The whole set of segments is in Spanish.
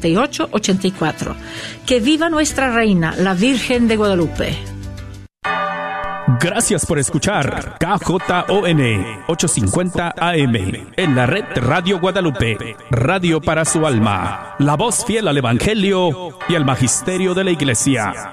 84. Que viva nuestra reina, la Virgen de Guadalupe. Gracias por escuchar KJON 850 AM en la red Radio Guadalupe, radio para su alma, la voz fiel al Evangelio y al Magisterio de la Iglesia.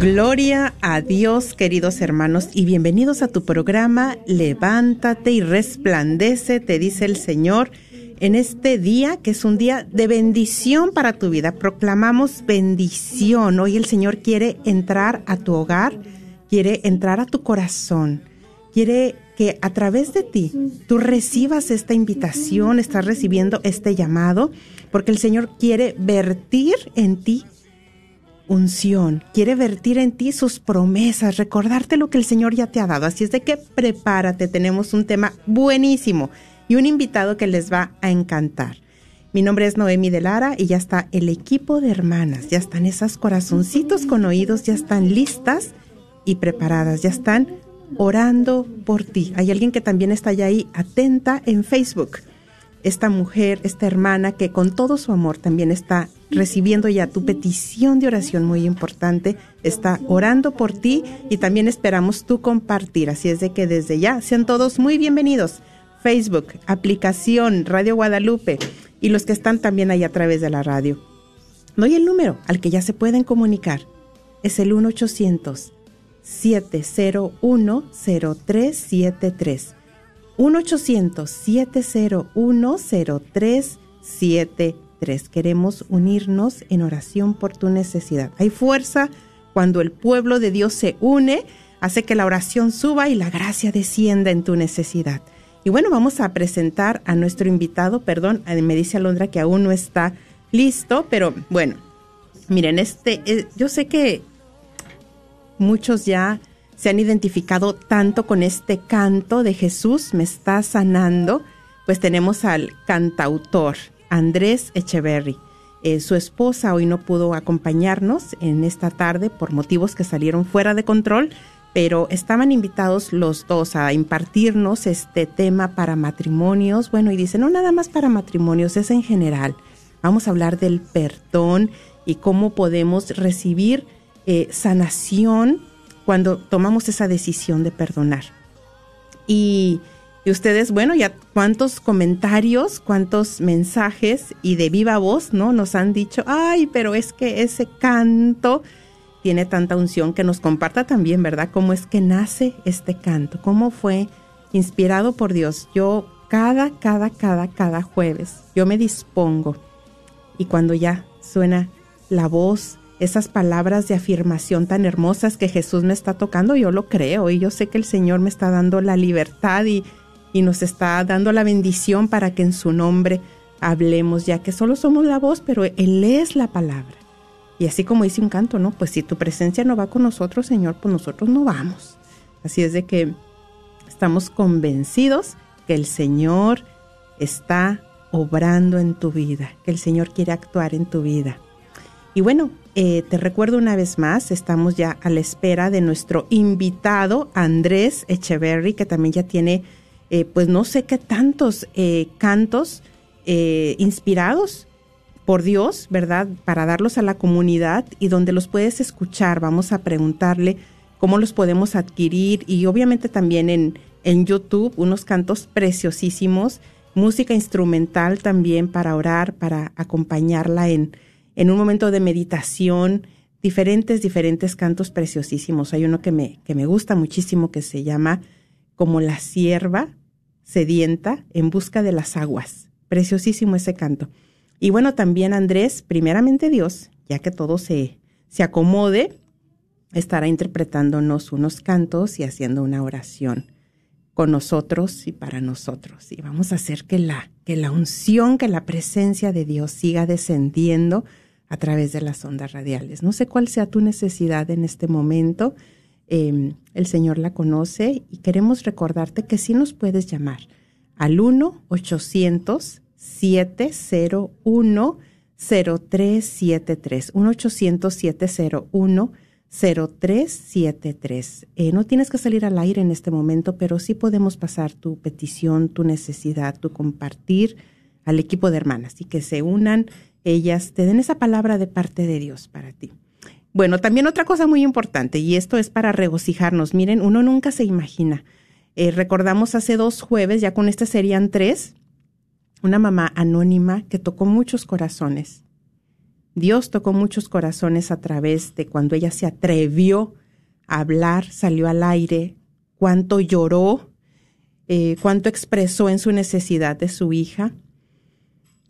Gloria a Dios, queridos hermanos, y bienvenidos a tu programa Levántate y resplandece, te dice el Señor, en este día que es un día de bendición para tu vida. Proclamamos bendición. Hoy el Señor quiere entrar a tu hogar, quiere entrar a tu corazón, quiere que a través de ti tú recibas esta invitación, estás recibiendo este llamado, porque el Señor quiere vertir en ti unción, quiere vertir en ti sus promesas, recordarte lo que el Señor ya te ha dado. Así es de que prepárate, tenemos un tema buenísimo y un invitado que les va a encantar. Mi nombre es Noemi de Lara y ya está el equipo de hermanas, ya están esas corazoncitos con oídos, ya están listas y preparadas, ya están orando por ti. Hay alguien que también está ya ahí atenta en Facebook esta mujer, esta hermana que con todo su amor también está recibiendo ya tu petición de oración muy importante, está orando por ti y también esperamos tu compartir. Así es de que desde ya sean todos muy bienvenidos. Facebook, aplicación Radio Guadalupe y los que están también ahí a través de la radio. Doy el número al que ya se pueden comunicar. Es el 1 800 701 0373 1-800-701-0373. Queremos unirnos en oración por tu necesidad. Hay fuerza cuando el pueblo de Dios se une, hace que la oración suba y la gracia descienda en tu necesidad. Y bueno, vamos a presentar a nuestro invitado, perdón, me dice Alondra que aún no está listo, pero bueno, miren, este, eh, yo sé que muchos ya se han identificado tanto con este canto de Jesús me está sanando, pues tenemos al cantautor Andrés Echeverry. Eh, su esposa hoy no pudo acompañarnos en esta tarde por motivos que salieron fuera de control, pero estaban invitados los dos a impartirnos este tema para matrimonios. Bueno, y dice, no nada más para matrimonios, es en general. Vamos a hablar del perdón y cómo podemos recibir eh, sanación cuando tomamos esa decisión de perdonar. Y, ustedes, bueno, ya cuántos comentarios, cuántos mensajes y de viva voz, ¿no? Nos han dicho, ay, pero es que ese canto tiene tanta unción que nos comparta también, ¿verdad? ¿Cómo es que nace este canto? ¿Cómo fue inspirado por Dios? Yo cada, cada, cada, cada jueves, yo me dispongo y cuando ya suena la voz esas palabras de afirmación tan hermosas que Jesús me está tocando, yo lo creo y yo sé que el Señor me está dando la libertad y, y nos está dando la bendición para que en su nombre hablemos, ya que solo somos la voz, pero Él es la palabra. Y así como dice un canto, ¿no? Pues si tu presencia no va con nosotros, Señor, pues nosotros no vamos. Así es de que estamos convencidos que el Señor está obrando en tu vida, que el Señor quiere actuar en tu vida. Y bueno, eh, te recuerdo una vez más, estamos ya a la espera de nuestro invitado Andrés Echeverry, que también ya tiene eh, pues no sé qué tantos eh, cantos eh, inspirados por Dios, ¿verdad? Para darlos a la comunidad y donde los puedes escuchar. Vamos a preguntarle cómo los podemos adquirir y obviamente también en, en YouTube unos cantos preciosísimos, música instrumental también para orar, para acompañarla en, en un momento de meditación, diferentes, diferentes cantos preciosísimos. Hay uno que me, que me gusta muchísimo que se llama Como la sierva sedienta en busca de las aguas. Preciosísimo ese canto. Y bueno, también Andrés, primeramente Dios, ya que todo se, se acomode, estará interpretándonos unos cantos y haciendo una oración con nosotros y para nosotros. Y vamos a hacer que la, que la unción, que la presencia de Dios siga descendiendo a través de las ondas radiales. No sé cuál sea tu necesidad en este momento. Em, el Señor la conoce y queremos recordarte que sí nos puedes llamar al 1 800 701 0373 1 800 701 0373. Eh, no tienes que salir al aire en este momento, pero sí podemos pasar tu petición, tu necesidad, tu compartir al equipo de hermanas y que se unan ellas, te den esa palabra de parte de Dios para ti. Bueno, también otra cosa muy importante, y esto es para regocijarnos. Miren, uno nunca se imagina. Eh, recordamos hace dos jueves, ya con este serían tres, una mamá anónima que tocó muchos corazones. Dios tocó muchos corazones a través de cuando ella se atrevió a hablar, salió al aire, cuánto lloró, eh, cuánto expresó en su necesidad de su hija.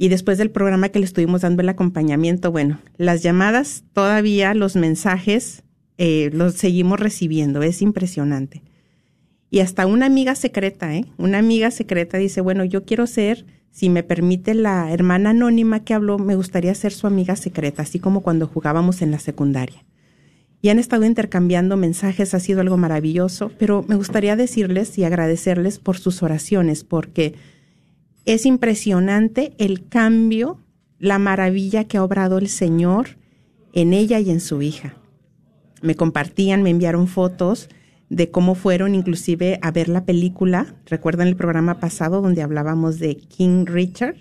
Y después del programa que le estuvimos dando el acompañamiento, bueno, las llamadas todavía, los mensajes, eh, los seguimos recibiendo, es impresionante. Y hasta una amiga secreta, ¿eh? Una amiga secreta dice, bueno, yo quiero ser si me permite la hermana anónima que habló, me gustaría ser su amiga secreta, así como cuando jugábamos en la secundaria. Y han estado intercambiando mensajes, ha sido algo maravilloso, pero me gustaría decirles y agradecerles por sus oraciones, porque es impresionante el cambio, la maravilla que ha obrado el Señor en ella y en su hija. Me compartían, me enviaron fotos de cómo fueron inclusive a ver la película. Recuerdan el programa pasado donde hablábamos de King Richard.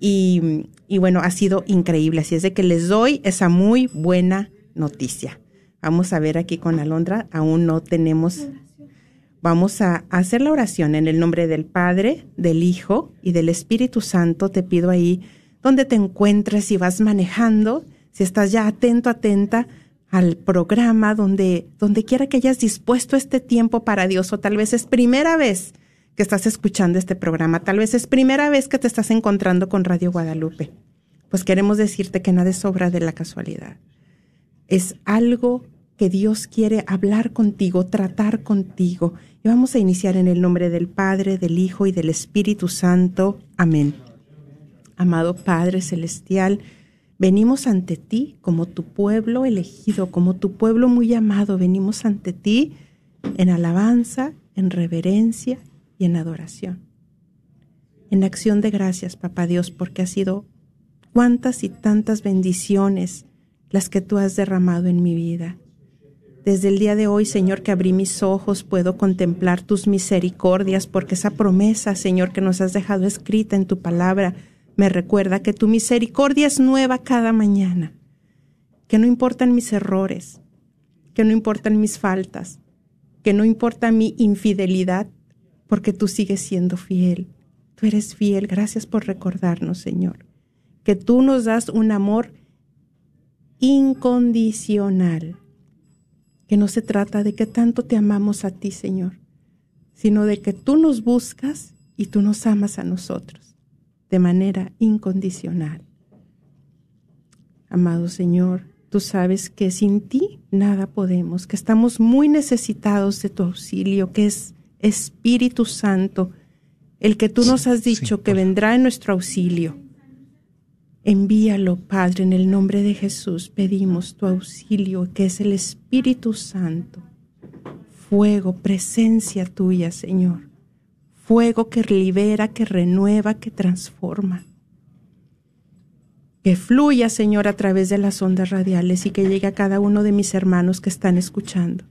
Y, y, bueno, ha sido increíble. Así es de que les doy esa muy buena noticia. Vamos a ver aquí con Alondra, aún no tenemos. Vamos a hacer la oración en el nombre del Padre, del Hijo y del Espíritu Santo. Te pido ahí donde te encuentres, si vas manejando, si estás ya atento, atenta, al programa, donde, donde quiera que hayas dispuesto este tiempo para Dios, o tal vez es primera vez que estás escuchando este programa, tal vez es primera vez que te estás encontrando con Radio Guadalupe. Pues queremos decirte que nada es sobra de la casualidad. Es algo que Dios quiere hablar contigo, tratar contigo. Y vamos a iniciar en el nombre del Padre, del Hijo y del Espíritu Santo. Amén. Amado Padre Celestial, Venimos ante ti como tu pueblo elegido, como tu pueblo muy amado. Venimos ante ti en alabanza, en reverencia y en adoración. En acción de gracias, Papá Dios, porque ha sido cuántas y tantas bendiciones las que tú has derramado en mi vida. Desde el día de hoy, Señor, que abrí mis ojos, puedo contemplar tus misericordias, porque esa promesa, Señor, que nos has dejado escrita en tu palabra, me recuerda que tu misericordia es nueva cada mañana, que no importan mis errores, que no importan mis faltas, que no importa mi infidelidad, porque tú sigues siendo fiel. Tú eres fiel. Gracias por recordarnos, Señor, que tú nos das un amor incondicional, que no se trata de que tanto te amamos a ti, Señor, sino de que tú nos buscas y tú nos amas a nosotros de manera incondicional. Amado Señor, tú sabes que sin ti nada podemos, que estamos muy necesitados de tu auxilio, que es Espíritu Santo, el que tú nos has dicho que vendrá en nuestro auxilio. Envíalo, Padre, en el nombre de Jesús. Pedimos tu auxilio, que es el Espíritu Santo. Fuego, presencia tuya, Señor fuego que libera, que renueva, que transforma. Que fluya, Señor, a través de las ondas radiales y que llegue a cada uno de mis hermanos que están escuchando.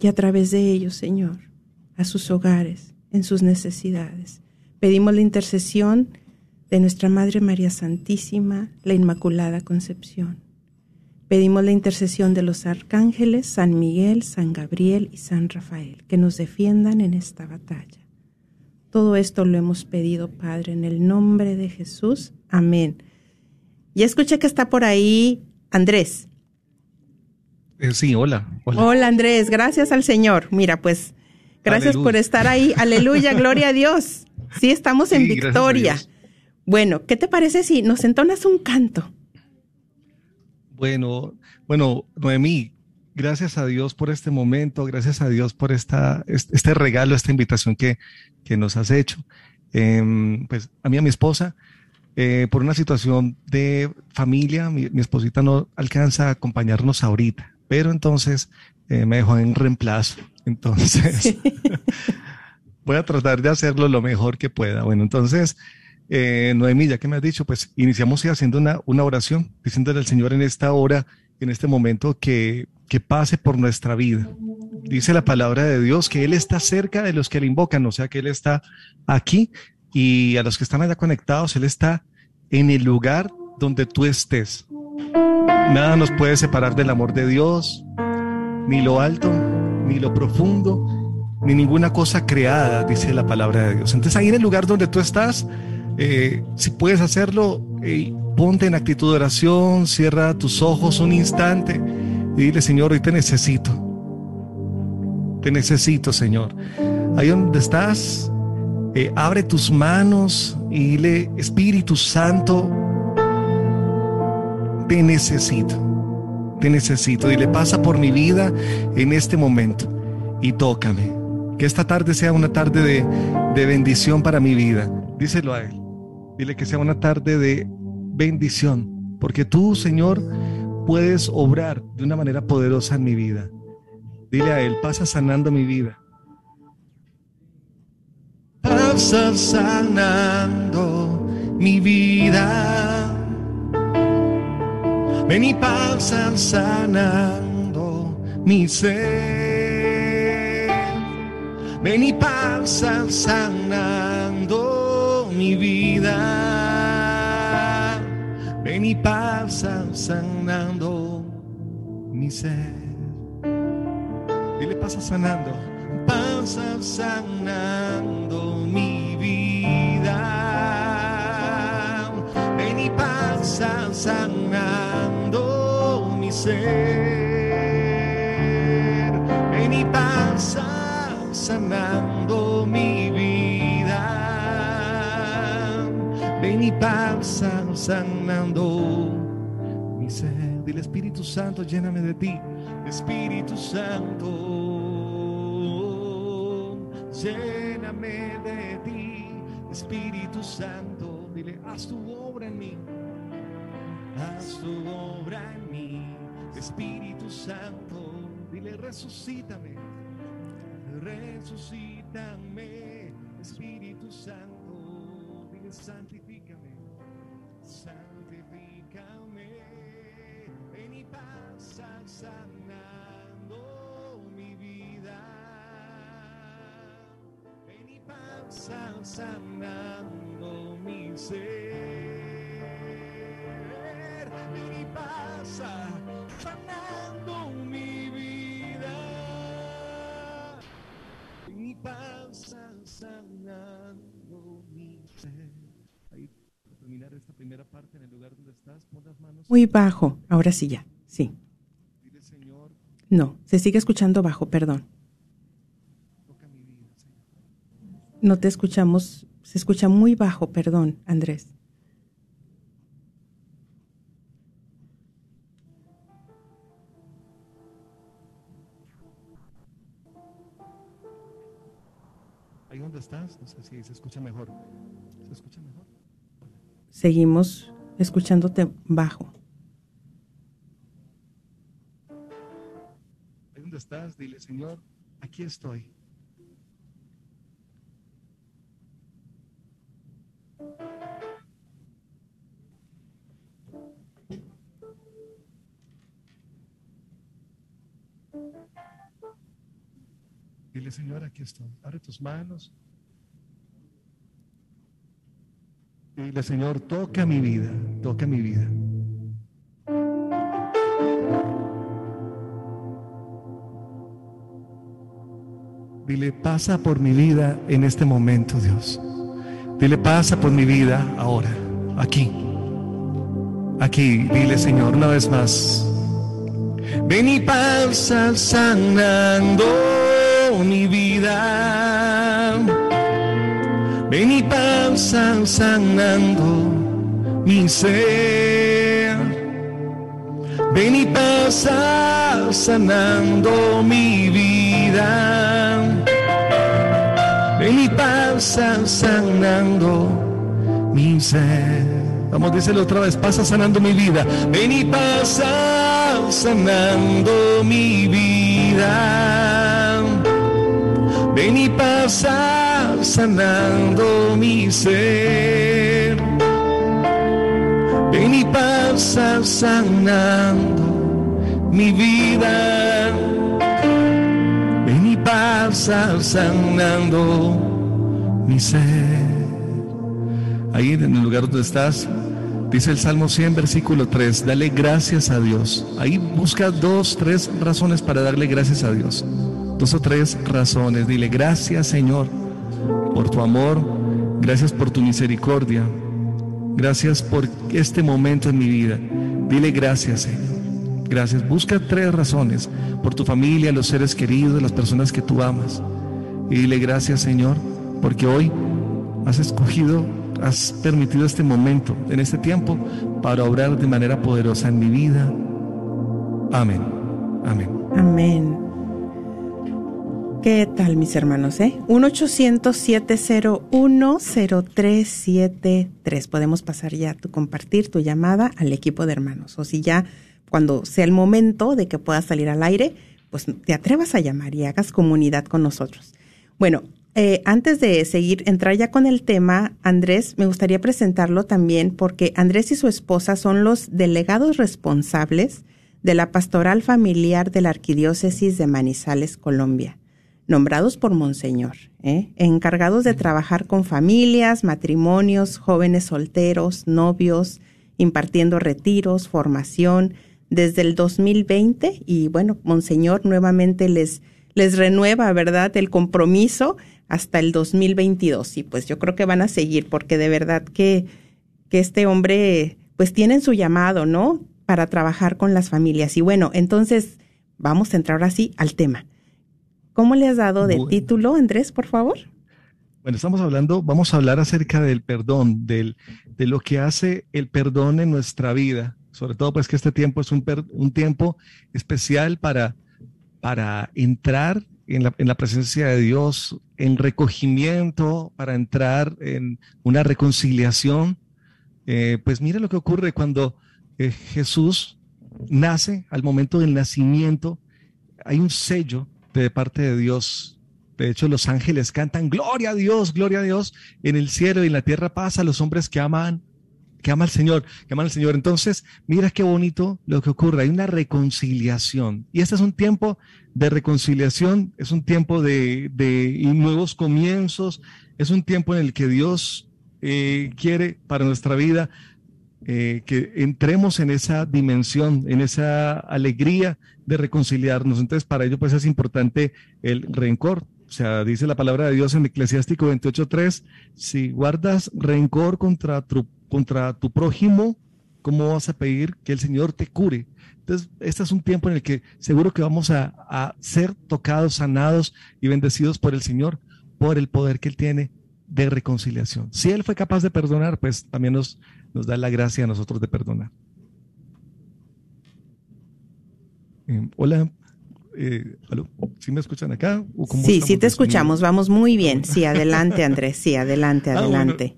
Y a través de ellos, Señor, a sus hogares, en sus necesidades. Pedimos la intercesión de nuestra Madre María Santísima, la Inmaculada Concepción. Pedimos la intercesión de los arcángeles San Miguel, San Gabriel y San Rafael, que nos defiendan en esta batalla. Todo esto lo hemos pedido, Padre, en el nombre de Jesús. Amén. Ya escuché que está por ahí Andrés. Eh, sí, hola, hola. Hola Andrés, gracias al Señor. Mira, pues gracias por estar ahí. Aleluya, gloria a Dios. Sí, estamos en victoria. Bueno, ¿qué te parece si nos entonas un canto? Bueno, bueno, Noemí, gracias a Dios por este momento, gracias a Dios por esta, este regalo, esta invitación que, que nos has hecho. Em, pues a mí, a mi esposa, eh, por una situación de familia, mi, esposita no alcanza a acompañarnos ahorita, pero entonces eh, me dejó en reemplazo. Entonces, voy a tratar de hacerlo lo mejor que pueda. Bueno, entonces, eh, Noemí, ya que me has dicho, pues iniciamos haciendo una, oración, diciéndole al Señor en esta hora, en este momento, que, que pase por nuestra vida. Dice la palabra de Dios que Él está cerca de los que le invocan, o sea que Él está aquí y a los que están allá conectados, Él está en el lugar donde tú estés. Nada nos puede separar del amor de Dios, ni lo alto, ni lo profundo, ni ninguna cosa creada, dice la palabra de Dios. Entonces ahí en el lugar donde tú estás, eh, si puedes hacerlo, ponte en actitud de oración, cierra tus ojos un instante y dile, Señor, hoy te necesito. Te necesito, Señor. Ahí donde estás, eh, abre tus manos y dile, Espíritu Santo, te necesito, te necesito. Dile, pasa por mi vida en este momento y tócame. Que esta tarde sea una tarde de, de bendición para mi vida. Díselo a Él. Dile que sea una tarde de bendición, porque tú, Señor, puedes obrar de una manera poderosa en mi vida. Dile a Él, pasa sanando mi vida pasa sanando mi vida. Ven y pasa sanando mi ser. Ven y pasa sanando mi vida. Ven y pasa sanando mi ser. Dile pasa sanando pasa sanando mi vida. Ven y pasa sanando mi ser. Ven y pasa sanando Y pasa sanando mi ser. Dile Espíritu Santo, lléname de ti. Espíritu Santo lléname de ti, Espíritu Santo, dile, haz tu obra en mí, haz tu obra en mí, Espíritu Santo, dile, resucítame, resucítame, Espíritu Santo, dile, santifícame, santifícame, ven y pasa sanando mi vida pasa sanando mi ser. Y pasa sanando primera parte en el lugar donde estás, pon las manos. Muy bajo, ahora sí ya, sí. Dile, Señor. No, se sigue escuchando bajo, perdón. No te escuchamos, se escucha muy bajo, perdón, Andrés. Ahí donde estás, no sé si se escucha mejor. ¿Se escucha mejor? Seguimos escuchándote bajo. Ahí donde estás, dile, Señor, aquí estoy. Dile, Señor, aquí estoy. Abre tus manos. Dile, Señor, toca mi vida, toca mi vida. Dile, pasa por mi vida en este momento, Dios. Dile, pasa por mi vida ahora, aquí. Aquí, dile, Señor, una vez más. Ven y pasa sanando mi vida. Ven y pasa sanando mi ser. Ven y pasa sanando mi vida. Ven y pasa sanando mi ser. Vamos, díselo otra vez, pasa sanando mi vida. Ven y pasa sanando mi vida. Ven y pasa sanando mi ser. Ven y pasa sanando mi vida. Ven y pasa sanando mi ser. Ahí en el lugar donde estás, dice el Salmo 100, versículo 3, dale gracias a Dios. Ahí busca dos, tres razones para darle gracias a Dios. Dos o tres razones. Dile gracias Señor por tu amor, gracias por tu misericordia, gracias por este momento en mi vida. Dile gracias Señor. Gracias. Busca tres razones por tu familia, los seres queridos, las personas que tú amas. Y dile gracias Señor, porque hoy has escogido has permitido este momento, en este tiempo, para obrar de manera poderosa en mi vida. Amén. Amén. Amén. ¿Qué tal, mis hermanos? Eh? 1-800-701-0373. Podemos pasar ya a tu compartir tu llamada al equipo de hermanos. O si ya, cuando sea el momento de que puedas salir al aire, pues te atrevas a llamar y hagas comunidad con nosotros. Bueno, eh, antes de seguir, entrar ya con el tema, Andrés, me gustaría presentarlo también porque Andrés y su esposa son los delegados responsables de la pastoral familiar de la Arquidiócesis de Manizales, Colombia, nombrados por Monseñor, ¿eh? encargados de trabajar con familias, matrimonios, jóvenes solteros, novios, impartiendo retiros, formación desde el 2020 y bueno, Monseñor nuevamente les les renueva, ¿verdad?, el compromiso hasta el 2022. Y pues yo creo que van a seguir porque de verdad que, que este hombre pues tienen su llamado, ¿no? Para trabajar con las familias. Y bueno, entonces vamos a entrar así al tema. ¿Cómo le has dado de título, Andrés, por favor? Bueno, estamos hablando, vamos a hablar acerca del perdón, del, de lo que hace el perdón en nuestra vida. Sobre todo, pues que este tiempo es un, un tiempo especial para, para entrar en la, presencia de Dios, en recogimiento, para entrar en una reconciliación. Eh, pues mire lo que ocurre cuando eh, Jesús nace, al momento del nacimiento, hay un sello de parte de Dios. De hecho, los ángeles cantan, gloria a Dios, gloria a Dios, en el cielo y en la tierra pasa a los hombres que aman que ama al Señor, que ama al Señor. Entonces, mira qué bonito lo que ocurre. Hay una reconciliación. Y este es un tiempo de reconciliación, es un tiempo de, nuevos comienzos, es un tiempo en el que Dios eh, quiere para nuestra vida eh, que entremos en esa dimensión, en esa alegría de reconciliarnos. Entonces, para ello, pues es importante el rencor. O sea, dice la palabra de Dios en Eclesiástico 28.3, si guardas rencor contra tu contra tu prójimo, ¿cómo vas a pedir que el Señor te cure? Entonces, este es un tiempo en el que seguro que vamos a, ser tocados, sanados y bendecidos por el Señor, por el poder que Él tiene de reconciliación. Si Él fue capaz de perdonar, pues también nos, nos da la gracia a nosotros de perdonar. Eh, hola, eh, ¿sí me escuchan acá? sí, sí te escuchamos, vamos muy bien. Sí, adelante Andrés, sí, adelante, ah, adelante.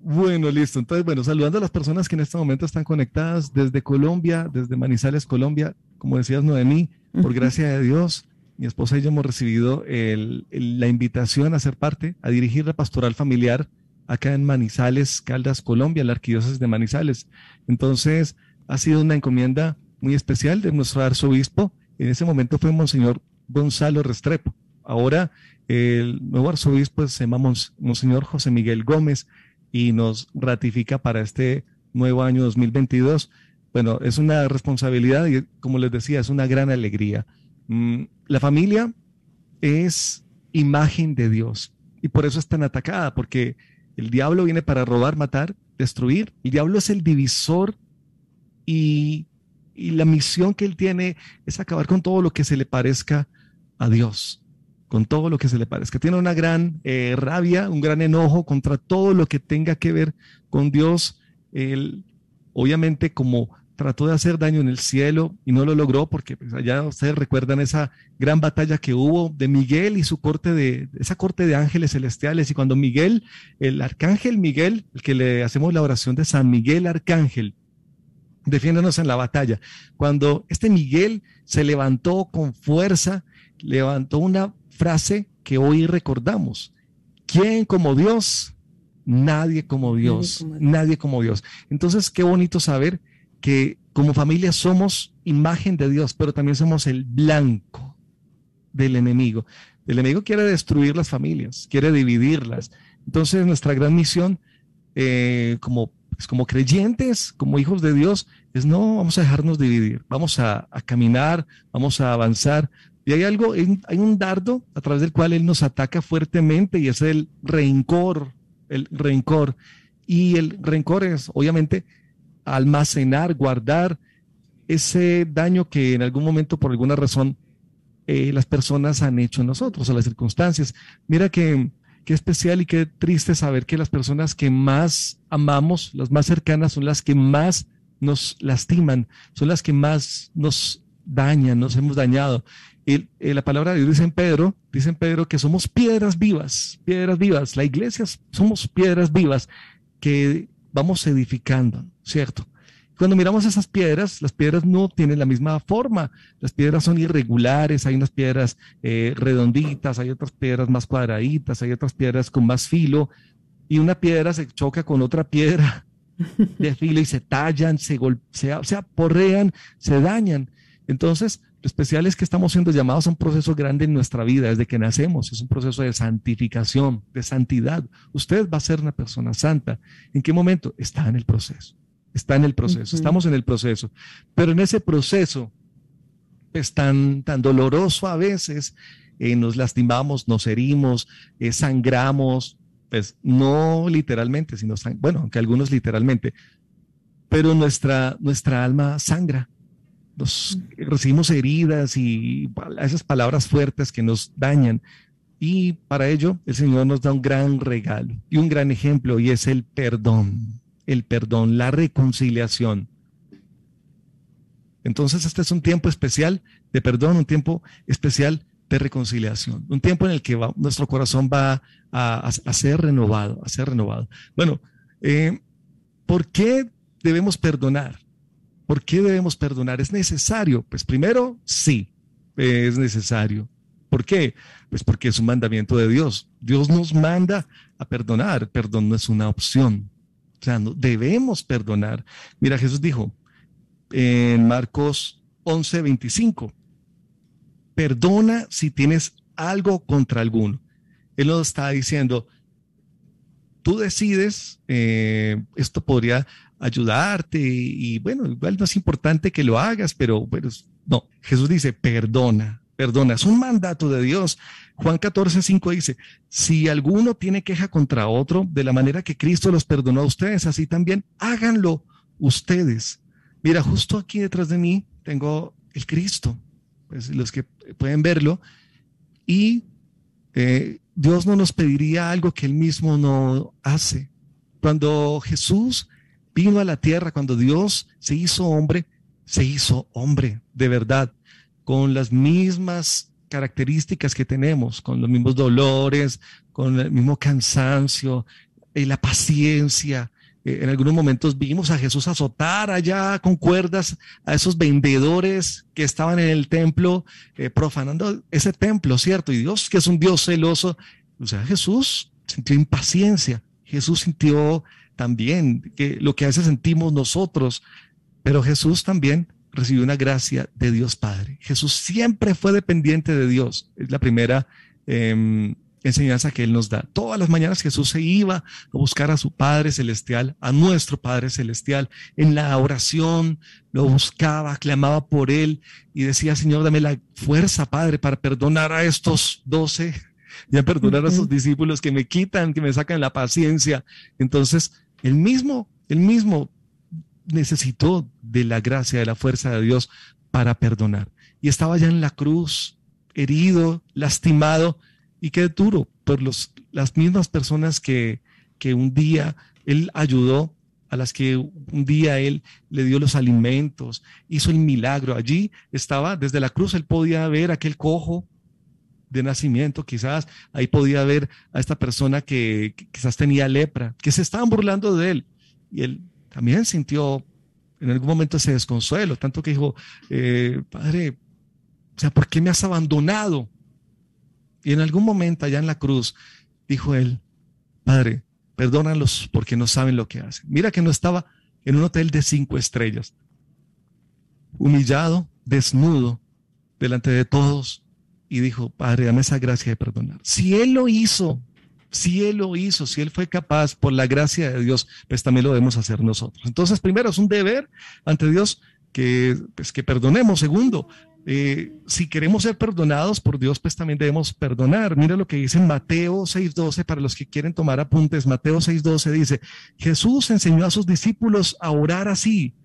Bueno, listo. Entonces, bueno, saludando a las personas que en este momento están conectadas desde Colombia, desde Manizales, Colombia. Como decías, Noemí, por gracia de Dios, mi esposa y yo hemos recibido la invitación a ser parte, a dirigir la pastoral familiar acá en Manizales, Caldas, Colombia, la arquidiócesis de Manizales. Entonces, ha sido una encomienda muy especial de nuestro arzobispo. En ese momento fue Monseñor Gonzalo Restrepo. Ahora el nuevo arzobispo se llama Monseñor José Miguel Gómez y nos ratifica para este nuevo año 2022. Bueno, es una responsabilidad y como les decía, es una gran alegría. Mm, la familia es imagen de Dios y por eso es tan atacada, porque el diablo viene para robar, matar, destruir. El diablo es el divisor y, la misión que él tiene es acabar con todo lo que se le parezca a Dios con todo lo que se le parezca. Tiene una gran eh, rabia, un gran enojo contra todo lo que tenga que ver con Dios. Él, obviamente, como trató de hacer daño en el cielo y no lo logró, porque pues, allá ustedes recuerdan esa gran batalla que hubo de Miguel y su corte de, esa corte de ángeles celestiales. Y cuando Miguel, el arcángel Miguel, el que le hacemos la oración de San Miguel Arcángel, defiéndonos en la batalla. Cuando este Miguel se levantó con fuerza, levantó una frase que hoy recordamos. ¿Quién como Dios? Nadie como Dios, nadie como Dios. Entonces, qué bonito saber que como familia somos imagen de Dios, pero también somos el blanco del enemigo. El enemigo quiere destruir las familias, quiere dividirlas. Entonces, nuestra gran misión eh, como, pues, como creyentes, como hijos de Dios, es no vamos a dejarnos dividir, vamos a, a caminar, vamos a avanzar, y hay algo, hay un dardo a través del cual Él nos ataca fuertemente y es el rencor, el rencor. Y el rencor es, obviamente, almacenar, guardar ese daño que en algún momento, por alguna razón, eh, las personas han hecho en nosotros, a las circunstancias. Mira que qué especial y qué triste saber que las personas que más amamos, las más cercanas, son las que más nos lastiman, son las que más nos dañan, nos hemos dañado. Y, la palabra de Dios dice en Pedro, dice en Pedro que somos piedras vivas, piedras vivas. La iglesia somos piedras vivas que vamos edificando, ¿cierto? Cuando miramos esas piedras, las piedras no tienen la misma forma. Las piedras son irregulares, hay unas piedras eh, redonditas, hay otras piedras más cuadraditas, hay otras piedras con más filo, y una piedra se choca con otra piedra de filo y se tallan, se, se, se aporrean, se dañan. Entonces, lo especial es que estamos siendo llamados a un proceso grande en nuestra vida desde que nacemos. Es un proceso de santificación, de santidad. Usted va a ser una persona santa. ¿En qué momento? Está en el proceso. Está en el proceso. Estamos en el proceso. Pero en ese proceso es tan, tan doloroso a veces. Eh, nos lastimamos, nos herimos, eh, sangramos, pues no literalmente, sino, bueno, aunque algunos literalmente, pero nuestra, nuestra alma sangra nos recibimos heridas y esas palabras fuertes que nos dañan. Y para ello el Señor nos da un gran regalo y un gran ejemplo y es el perdón, el perdón, la reconciliación. Entonces este es un tiempo especial de perdón, un tiempo especial de reconciliación, un tiempo en el que nuestro corazón va a, ser renovado, a ser renovado. Bueno, eh, ¿por qué debemos perdonar? ¿Por qué debemos perdonar? ¿Es necesario? Pues primero, sí, es necesario. ¿Por qué? Pues porque es un mandamiento de Dios. Dios nos manda a perdonar. Perdón no es una opción. Sea, debemos perdonar. Mira, Jesús dijo en Marcos 11, 25, perdona si tienes algo contra alguno. Él nos está diciendo, tú decides, eh, esto podría ayudarte y, bueno, igual no es importante que lo hagas, pero bueno, no, Jesús dice, perdona, perdona, es un mandato de Dios. Juan 14, 5 dice, si alguno tiene queja contra otro, de la manera que Cristo los perdonó a ustedes, así también háganlo ustedes. Mira, justo aquí detrás de mí tengo el Cristo, pues los que pueden verlo, y eh, Dios no nos pediría algo que Él mismo no hace. Cuando Jesús vino a la tierra, cuando Dios se hizo hombre, se hizo hombre de verdad, con las mismas características que tenemos, con los mismos dolores, con el mismo cansancio, eh, la paciencia. Eh, en algunos momentos vimos a Jesús azotar allá con cuerdas a esos vendedores que estaban en el templo eh, profanando ese templo, ¿cierto? Y Dios, que es un Dios celoso, o sea, Jesús sintió impaciencia, Jesús sintió también, que lo que a veces sentimos nosotros, pero Jesús también recibió una gracia de Dios Padre. Jesús siempre fue dependiente de Dios. Es la primera em, enseñanza que Él nos da. Todas las mañanas Jesús se iba a buscar a su Padre Celestial, a nuestro Padre Celestial. En la oración lo buscaba, clamaba por Él y decía, Señor, dame la fuerza, Padre, para perdonar a estos doce y a perdonar a sus discípulos que me quitan, que me sacan la paciencia. Entonces, el mismo, el mismo necesitó de la gracia, de la fuerza de Dios para perdonar. Y estaba ya en la cruz, herido, lastimado, y qué duro por los, las mismas personas que, que un día él ayudó, a las que un día él le dio los alimentos, hizo el milagro. Allí estaba, desde la cruz él podía ver aquel cojo de nacimiento, quizás ahí podía ver a esta persona que, quizás tenía lepra, que se estaban burlando de él. Y él también sintió en algún momento ese desconsuelo, tanto que dijo, eh, Padre, o sea, ¿por qué me has abandonado? Y en algún momento allá en la cruz dijo él, Padre, perdónalos porque no saben lo que hacen. Mira que no estaba en un hotel de cinco estrellas, humillado, desnudo, delante de todos, y dijo, Padre, dame esa gracia de perdonar. Si Él lo hizo, si Él lo hizo, si Él fue capaz por la gracia de Dios, pues también lo debemos hacer nosotros. Entonces, primero es un deber ante Dios que, pues, que perdonemos. Segundo, eh, si queremos ser perdonados por Dios, pues también debemos perdonar. Mira lo que dice Mateo 6.12, para los que quieren tomar apuntes. Mateo 6.12 dice, Jesús enseñó a sus discípulos a orar así.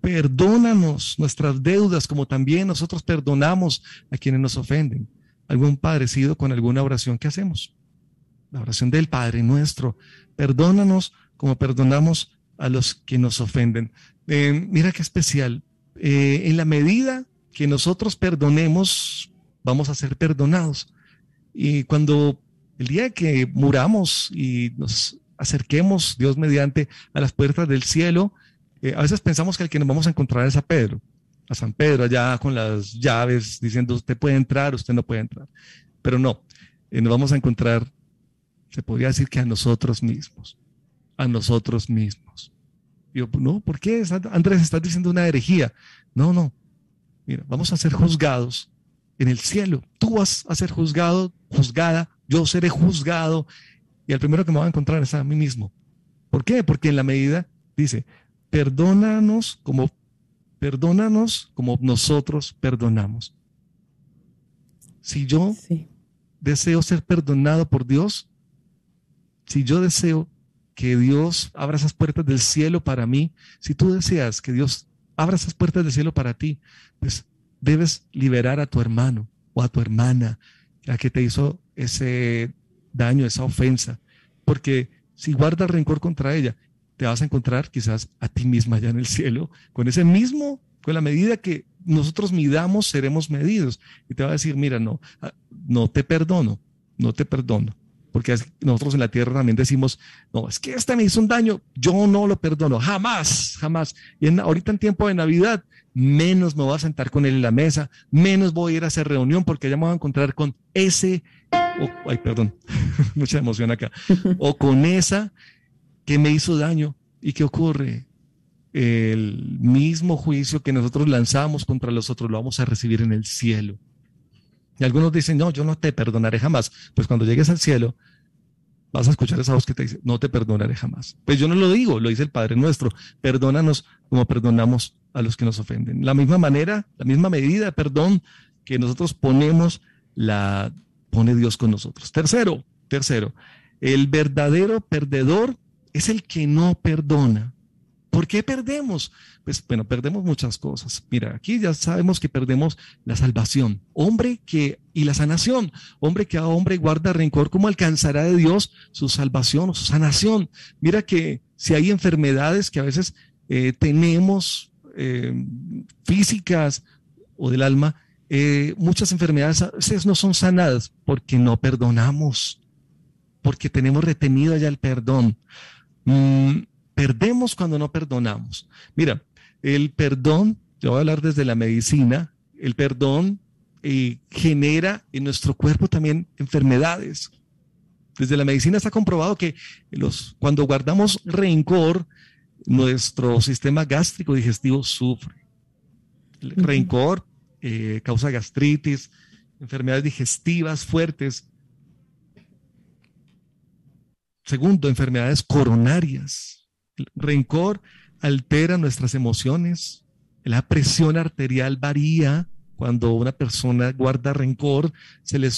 Perdónanos nuestras deudas como también nosotros perdonamos a quienes nos ofenden. Algún parecido con alguna oración que hacemos. La oración del Padre nuestro. Perdónanos como perdonamos a los que nos ofenden. Eh, mira qué especial. Eh, en la medida que nosotros perdonemos, vamos a ser perdonados. Y cuando el día que muramos y nos acerquemos, Dios mediante, a las puertas del cielo, eh, a veces pensamos que el que nos vamos a encontrar es a Pedro, a San Pedro, allá con las llaves, diciendo, usted puede entrar, usted no puede entrar. Pero no, eh, nos vamos a encontrar, se podría decir que a nosotros mismos, a nosotros mismos. yo, no, ¿por qué? Andrés, estás diciendo una herejía. No, no, Mira, vamos a ser juzgados en el cielo. Tú vas a ser juzgado, juzgada, yo seré juzgado. Y el primero que me va a encontrar es a mí mismo. ¿Por qué? Porque en la medida, dice, perdónanos como, perdónanos como nosotros perdonamos. Si yo deseo ser perdonado por Dios, si yo deseo que Dios abra esas puertas del cielo para mí, si tú deseas que Dios abra esas puertas del cielo para ti, pues debes liberar a tu hermano o a tu hermana, a que te hizo ese daño, esa ofensa. Porque si guardas rencor contra ella, te vas a encontrar quizás a ti misma allá en el cielo, con ese mismo, con la medida que nosotros midamos, seremos medidos. Y te va a decir, mira, no, ah, no te perdono, no te perdono porque nosotros en la tierra también decimos, no, es que este me hizo un daño, yo no lo perdono, jamás, jamás. Y ahorita en tiempo de Navidad, menos me voy a sentar con él en la mesa, menos voy a ir a hacer reunión porque ya me voy a encontrar con ese, ay, perdón, mucha emoción acá, o con esa que me hizo daño. ¿Y qué ocurre? El mismo juicio que nosotros lanzamos contra los otros lo vamos a recibir en el cielo. Y algunos dicen, no, yo no te perdonaré jamás. Pues cuando llegues al cielo, vas a escuchar esa voz que te dice, no te perdonaré jamás. Pues yo no lo digo, lo dice el Padre nuestro. Perdónanos como perdonamos a los que nos ofenden. La misma manera, la misma medida perdón que nosotros ponemos, la pone Dios con nosotros. Tercero, tercero, el verdadero perdedor es el que no perdona. ¿Por qué perdemos? Pues bueno, perdemos muchas cosas. Mira, aquí ya sabemos que perdemos la salvación. Hombre que, y la sanación. Hombre que a hombre guarda rencor, ¿cómo alcanzará de Dios su salvación o su sanación? Mira que si hay enfermedades que a veces eh, tenemos eh, físicas o del alma, eh, muchas enfermedades a veces no son sanadas porque no perdonamos, porque tenemos retenido ya el perdón. Mm, Perdemos cuando no perdonamos. Mira, el perdón, yo voy a hablar desde la medicina, el perdón eh, genera en nuestro cuerpo también enfermedades. Desde la medicina está comprobado que los, cuando guardamos rencor, nuestro sistema gástrico digestivo sufre. El rencor eh, causa gastritis, enfermedades digestivas fuertes. Segundo, enfermedades coronarias. El rencor altera nuestras emociones. La presión arterial varía cuando una persona guarda rencor, se le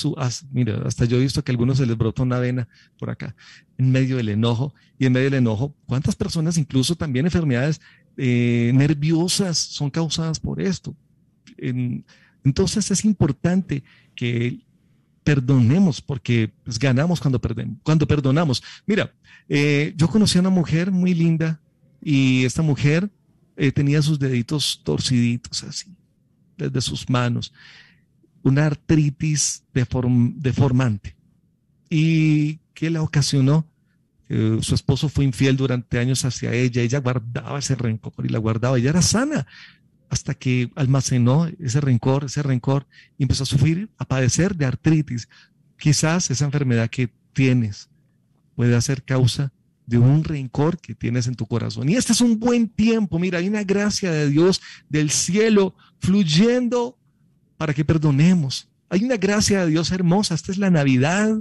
mira, hasta yo he visto que a algunos se les brota una vena por acá, en medio del enojo, y en medio del enojo, ¿cuántas personas, incluso también enfermedades eh, nerviosas, son causadas por esto? entonces es importante que perdonemos, porque ganamos cuando, perdonamos. Mira, eh, yo conocí a una mujer muy linda y esta mujer eh, tenía sus deditos torciditos así de sus manos, una artritis deformante y que la ocasionó. su esposo fue infiel durante años hacia ella, ella guardaba ese rencor y la guardaba, ella era sana hasta que almacenó ese rencor, ese rencor y empezó a sufrir, a padecer de artritis. Quizás esa enfermedad que tienes puede ser causa de un rencor que tienes en tu corazón. Y este es un buen tiempo, mira, hay una gracia de Dios del cielo fluyendo para que perdonemos. Hay una gracia de Dios hermosa, esta es la Navidad,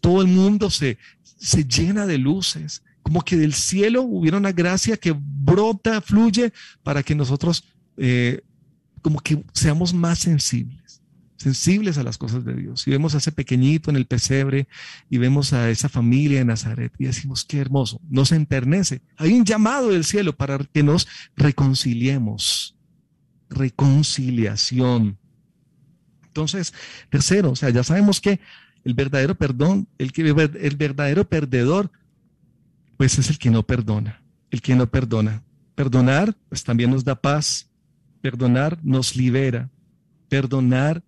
todo el mundo se, se llena de luces, como que del cielo hubiera una gracia que brota, fluye para que nosotros eh, como que seamos más sensibles sensibles a las cosas de Dios. Y vemos a ese pequeñito en el pesebre y vemos a esa familia en Nazaret y decimos, qué hermoso, nos enternece. Hay un llamado del cielo para que nos reconciliemos. Reconciliación. Entonces, tercero, o sea, ya sabemos que el verdadero perdón, el, que, el verdadero perdedor, pues es el que no perdona, el que no perdona. Perdonar, pues también nos da paz. Perdonar nos libera. Perdonar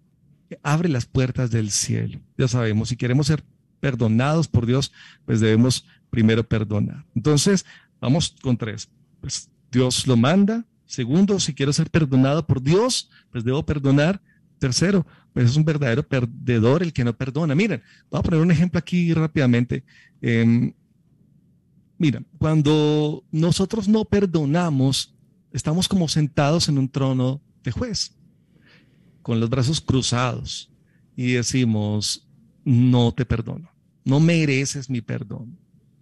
abre las puertas del cielo. Ya sabemos, si queremos ser perdonados por Dios, pues debemos primero perdonar. Entonces, vamos con tres. Pues Dios lo manda. Segundo, si quiero ser perdonado por Dios, pues debo perdonar. Tercero, pues es un verdadero perdedor el que no perdona. Miren, voy a poner un ejemplo aquí rápidamente. Eh, mira, cuando nosotros no perdonamos, estamos como sentados en un trono de juez con los brazos cruzados y decimos, no te perdono, no mereces mi perdón.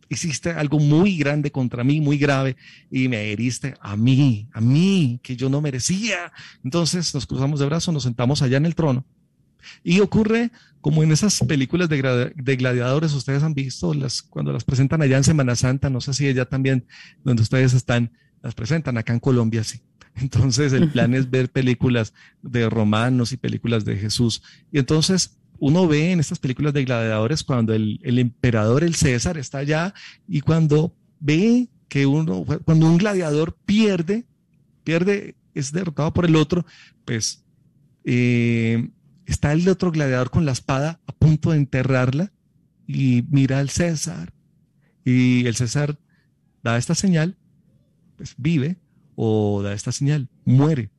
Hiciste algo muy grande contra mí, muy grave, y me heriste a mí, a mí, que yo no merecía. Entonces nos cruzamos de brazos, nos sentamos allá en el trono. Y ocurre como en esas películas de, gladiadores, ustedes han visto las, cuando las presentan allá en Semana Santa, no sé si allá también, donde ustedes están, las presentan acá en Colombia, sí. Entonces el plan es ver películas de romanos y películas de Jesús. Y entonces uno ve en estas películas de gladiadores cuando el, emperador, el César, está allá y cuando ve que uno, cuando un gladiador pierde, pierde, es derrotado por el otro, pues eh, está el otro gladiador con la espada a punto de enterrarla y mira al César y el César da esta señal, pues vive o da esta señal, muere.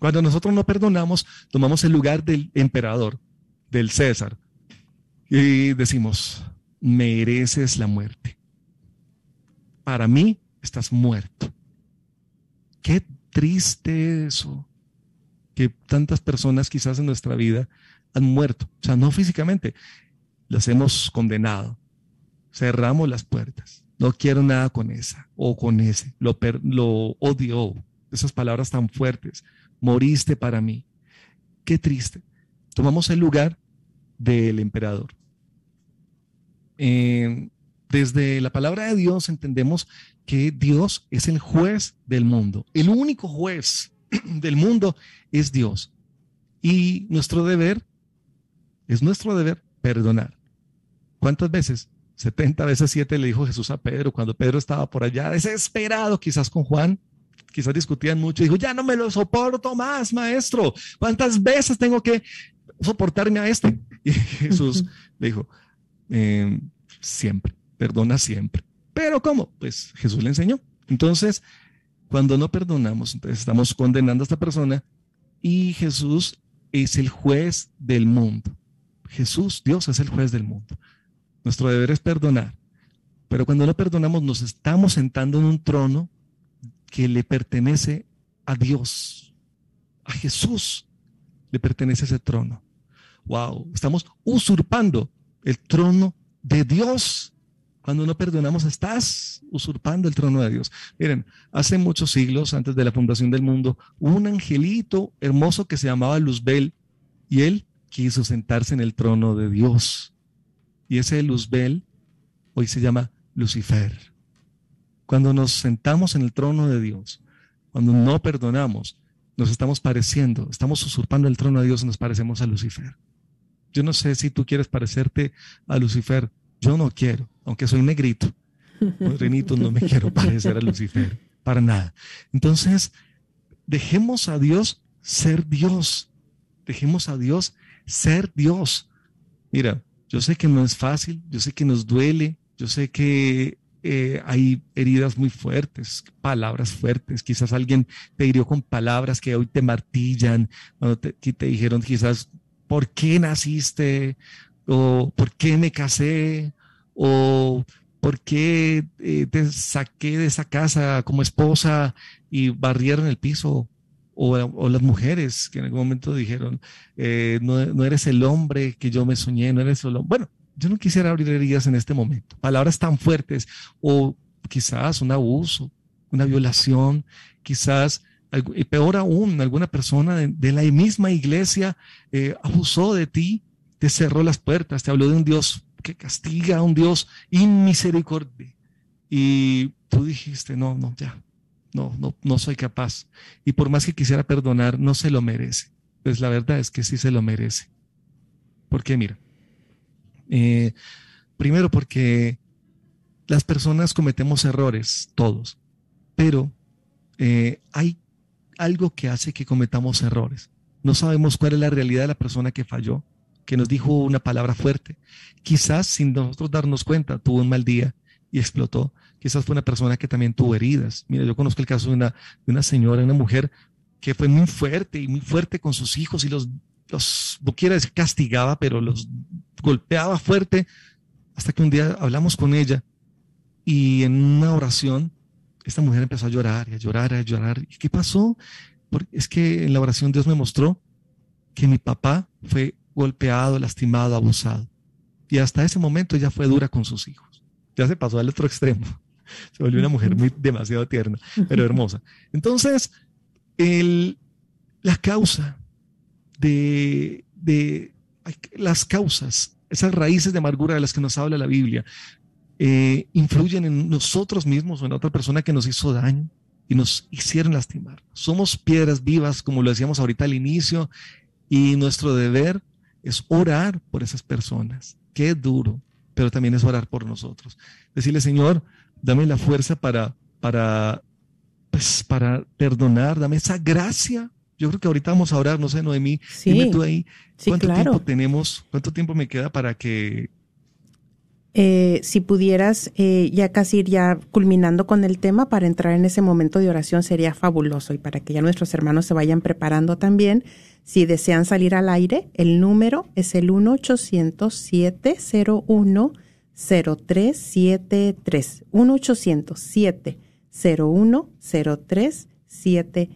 Cuando nosotros no perdonamos, tomamos el lugar del emperador, del César, y decimos, mereces la muerte. Para mí, estás muerto. Qué triste eso, que tantas personas quizás en nuestra vida han muerto, o sea, no físicamente, las hemos condenado, cerramos las puertas no quiero nada con esa o con ese. Lo, lo odio. Esas palabras tan fuertes. Moriste para mí. Qué triste. Tomamos el lugar del emperador. Eh, desde la palabra de Dios entendemos que Dios es el juez del mundo. El único juez del mundo es Dios. Y nuestro deber, es nuestro deber perdonar. ¿Cuántas veces 70 veces 7 le dijo Jesús a Pedro cuando Pedro estaba por allá desesperado, quizás con Juan, quizás discutían mucho, dijo, ya no me lo soporto más, maestro, ¿cuántas veces tengo que soportarme a este? Y Jesús le dijo, em, siempre, perdona siempre. Pero ¿cómo? Pues Jesús le enseñó. Entonces, cuando no perdonamos, entonces estamos condenando a esta persona y Jesús es el juez del mundo. Jesús, Dios es el juez del mundo. Nuestro deber es perdonar. Pero cuando no perdonamos nos estamos sentando en un trono que le pertenece a Dios. A Jesús le pertenece ese trono. wow, estamos usurpando el trono de Dios. Cuando no perdonamos, estás usurpando el trono de Dios. Miren, hace muchos siglos, antes de la fundación del mundo, un angelito hermoso que se llamaba Luzbel y él quiso sentarse en el trono de Dios. Y ese Luzbel hoy se llama Lucifer. Cuando nos sentamos en el trono de Dios, cuando no perdonamos, nos estamos pareciendo, estamos usurpando el trono de Dios y nos parecemos a Lucifer. Yo no sé si tú quieres parecerte a Lucifer. Yo no quiero, aunque soy negrito. Renito, no me quiero parecer a Lucifer, para nada. Entonces, dejemos a Dios ser Dios. Dejemos a Dios ser Dios. Mira, yo sé que no es fácil, yo sé que nos duele, yo sé que eh, hay heridas muy fuertes, palabras fuertes. Quizás alguien te hirió con palabras que hoy te martillan, cuando te, te dijeron quizás, ¿por qué naciste? ¿O por qué me casé? ¿O por qué eh, te saqué de esa casa como esposa y barrieron el piso? O, las mujeres que en algún momento dijeron, eh, no, no, eres el hombre que yo me soñé, no eres el hombre. Bueno, yo no quisiera abrir heridas en este momento. Palabras tan fuertes o quizás un abuso, una violación, quizás, y peor aún, alguna persona de, la misma iglesia eh, abusó de ti, te cerró las puertas, te habló de un Dios que castiga, un Dios inmisericordia. Y tú dijiste, no, no, ya, no, no, no soy capaz. Y por más que quisiera perdonar, no se lo merece. Pues la verdad es que sí se lo merece. Porque mira, eh, primero porque las personas cometemos errores, todos, pero eh, hay algo que hace que cometamos errores. No sabemos cuál es la realidad de la persona que falló, que nos dijo una palabra fuerte. Quizás sin nosotros darnos cuenta tuvo un mal día y explotó. Quizás fue una persona que también tuvo heridas. Mira, yo conozco el caso de una, de una señora, una mujer que fue muy fuerte y muy fuerte con sus hijos y los, los no quiero decir castigaba, pero los golpeaba fuerte hasta que un día hablamos con ella y en una oración esta mujer empezó a llorar y a llorar y a llorar. ¿Y qué pasó? Porque es que en la oración Dios me mostró que mi papá fue golpeado, lastimado, abusado. Y hasta ese momento ella fue dura con sus hijos. Ya se pasó al otro extremo. Se volvió una mujer muy demasiado tierna, pero hermosa. Entonces, el, la causa de, de las causas esas raíces de amargura de las que nos habla la Biblia, eh, influyen en nosotros mismos o en otra persona que nos hizo daño y nos hicieron lastimar. Somos piedras vivas, como lo decíamos ahorita al inicio, y nuestro deber es orar por esas personas. Qué duro, pero también es orar por nosotros. Decirle, Señor, dame la fuerza para, para, pues, para perdonar, dame esa gracia yo creo que ahorita vamos a orar, no sé, Noemí, sí, dime tú ahí, ¿cuánto tiempo tenemos? ¿Cuánto tiempo me queda para que... Eh, si pudieras eh, ya casi ir ya culminando con el tema para entrar en ese momento de oración sería fabuloso y para que ya nuestros hermanos se vayan preparando también. Si desean salir al aire, el número es el 1-800-701-0373. 1-800-701-0373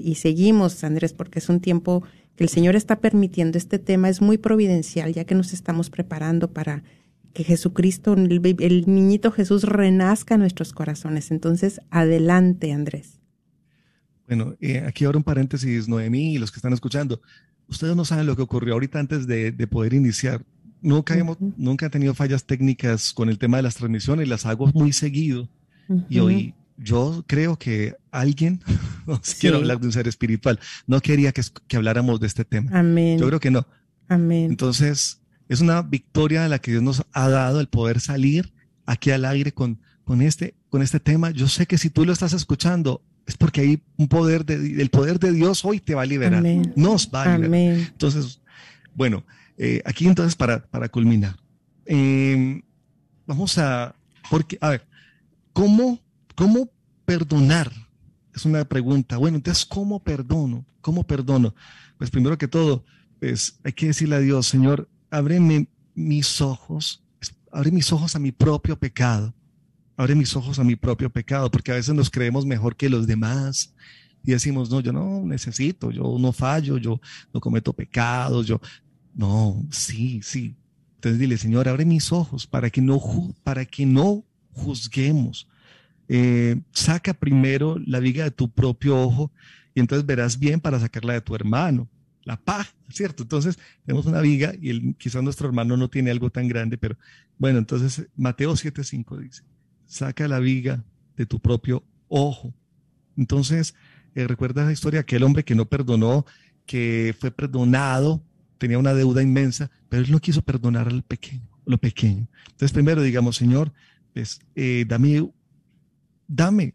y seguimos, Andrés, porque es un tiempo que el Señor está permitiendo. Este tema es muy providencial, ya que nos estamos preparando para que Jesucristo, el, niñito Jesús, renazca en nuestros corazones. Entonces, adelante, Andrés. Bueno, eh, aquí ahora un paréntesis, Noemí y los que están escuchando. Ustedes no saben lo que ocurrió ahorita antes de, poder iniciar. Nunca, hemos, nunca he tenido fallas técnicas con el tema de las transmisiones, las hago muy seguido. Y hoy yo creo que alguien, no quiero hablar de un ser espiritual, no quería que, que, habláramos de este tema. Amén. Yo creo que no. Amén. Entonces, es una victoria a la que Dios nos ha dado el poder salir aquí al aire con, con, este, con este tema. Yo sé que si tú lo estás escuchando, es porque hay un poder de, el poder de Dios hoy te va a liberar. Amén. Nos va a liberar. Amén. Entonces, bueno, eh, aquí entonces para, para culminar, eh, vamos a, porque, a ver, ¿cómo ¿Cómo perdonar? Es una pregunta. Bueno, entonces, ¿cómo perdono? ¿Cómo perdono? Pues primero que todo, pues hay que decirle a Dios, Señor, ábreme mis ojos, abre mis ojos a mi propio pecado. Abre mis ojos a mi propio pecado, porque a veces nos creemos mejor que los demás y decimos, no, yo no necesito, yo no fallo, yo no cometo pecados, yo, No, sí, sí. Entonces dile, Señor, abre mis ojos para que no, para que no juzguemos. Eh, saca primero la viga de tu propio ojo y entonces verás bien para sacarla de tu hermano. La paz, ¿cierto? Entonces tenemos una viga y el, quizás nuestro hermano no tiene algo tan grande, pero bueno, entonces Mateo 7:5 dice, saca la viga de tu propio ojo. Entonces, eh, recuerda la historia aquel hombre que no perdonó, que fue perdonado, tenía una deuda inmensa, pero él no quiso perdonar al pequeño, lo pequeño. Entonces, primero digamos, Señor, pues, eh, dame, dame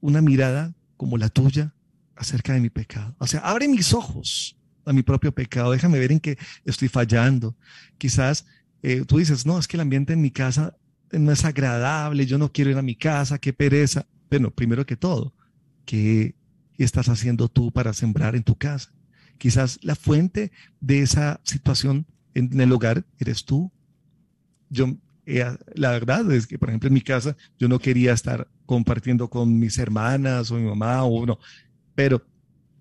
una mirada como la tuya acerca de mi pecado. O sea, abre mis ojos a mi propio pecado, déjame ver en qué estoy fallando. Quizás eh, tú dices, no, es que el ambiente en mi casa no es agradable, yo no quiero ir a mi casa, qué pereza. Bueno, primero que todo, ¿qué estás haciendo tú para sembrar en tu casa? Quizás la fuente de esa situación en el hogar eres tú. Yo, eh, la verdad es que, por ejemplo, en mi casa, yo no quería estar compartiendo con mis hermanas o mi mamá o no, pero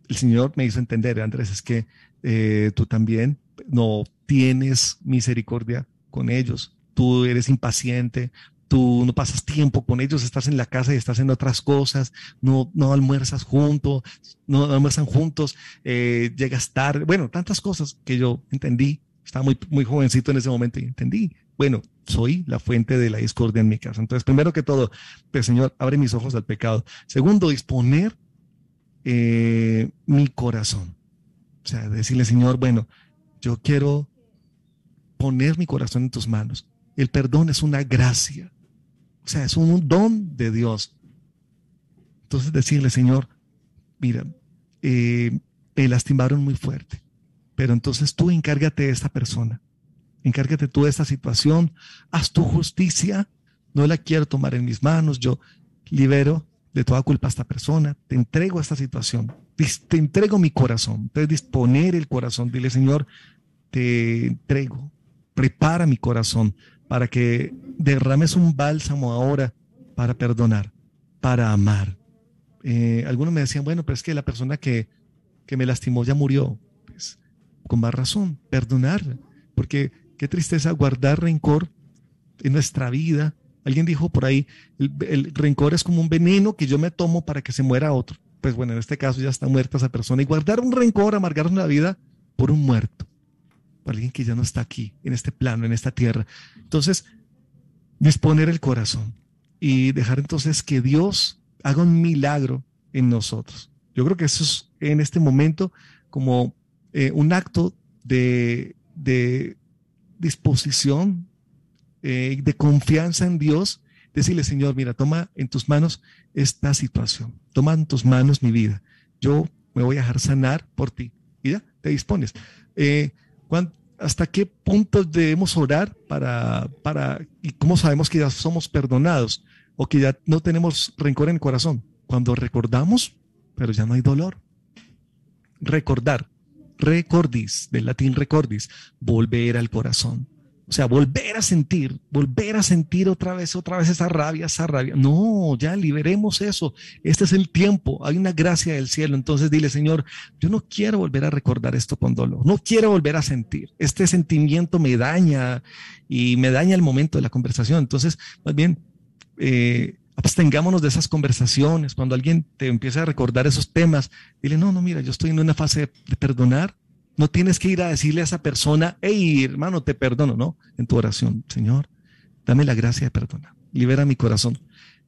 el Señor me hizo entender, Andrés, es que eh, tú también no tienes misericordia con ellos. Tú eres impaciente, tú no pasas tiempo con ellos, estás en la casa y estás en otras cosas, no, no almuerzas juntos, no, almuerzan juntos, eh, llegas tarde, bueno, tantas cosas que yo entendí, estaba muy, muy jovencito en ese momento y entendí, bueno, soy la fuente de la discordia en mi casa. Entonces, primero que todo, pues Señor, abre mis ojos al pecado. Segundo, disponer eh, mi corazón. O sea, decirle, Señor, bueno, yo quiero poner mi corazón en tus manos. El perdón es una gracia. O sea, es un don de Dios. Entonces decirle, Señor, mira, eh, me lastimaron muy fuerte, pero entonces tú encárgate de esta persona, encárgate tú de esta situación, haz tu justicia, no la quiero tomar en mis manos, yo libero de toda culpa a esta persona, te entrego a esta situación, te entrego mi corazón, entonces disponer el corazón, dile Señor, te entrego, prepara mi corazón para que derrames un bálsamo ahora para perdonar, para amar. Eh, algunos me decían, bueno, pero es que la persona que, que me lastimó ya murió. Pues, con más razón, perdonar, porque qué tristeza guardar rencor en nuestra vida. Alguien dijo por ahí, el, el, rencor es como un veneno que yo me tomo para que se muera otro. Pues bueno, en este caso ya está muerta esa persona. Y guardar un rencor, amargar la vida por un muerto para alguien que ya no está aquí, en este plano, en esta tierra. Entonces, disponer el corazón y dejar entonces que Dios haga un milagro en nosotros. Yo creo que eso es en este momento como eh, un acto de, de disposición, eh, de confianza en Dios, decirle, Señor, mira, toma en tus manos esta situación, toma en tus manos mi vida. Yo me voy a dejar sanar por ti. Y ya, te dispones. Eh, ¿Hasta qué punto debemos orar para, para, y cómo sabemos que ya somos perdonados o que ya no tenemos rencor en el corazón? Cuando recordamos, pero ya no hay dolor. Recordar, recordis, del latín recordis, volver al corazón. O sea, volver a sentir, volver a sentir otra vez, otra vez esa rabia, esa rabia. No, ya liberemos eso. Este es el tiempo. Hay una gracia del cielo. Entonces dile, Señor, yo no quiero volver a recordar esto con dolor. No quiero volver a sentir. Este sentimiento me daña y me daña el momento de la conversación. Entonces, más bien, eh, abstengámonos de esas conversaciones. Cuando alguien te empieza a recordar esos temas, dile, no, no, mira, yo estoy en una fase de perdonar no tienes que ir a decirle a esa persona, hey hermano, te perdono, no. En tu oración, Señor, dame la gracia de perdonar, libera mi corazón.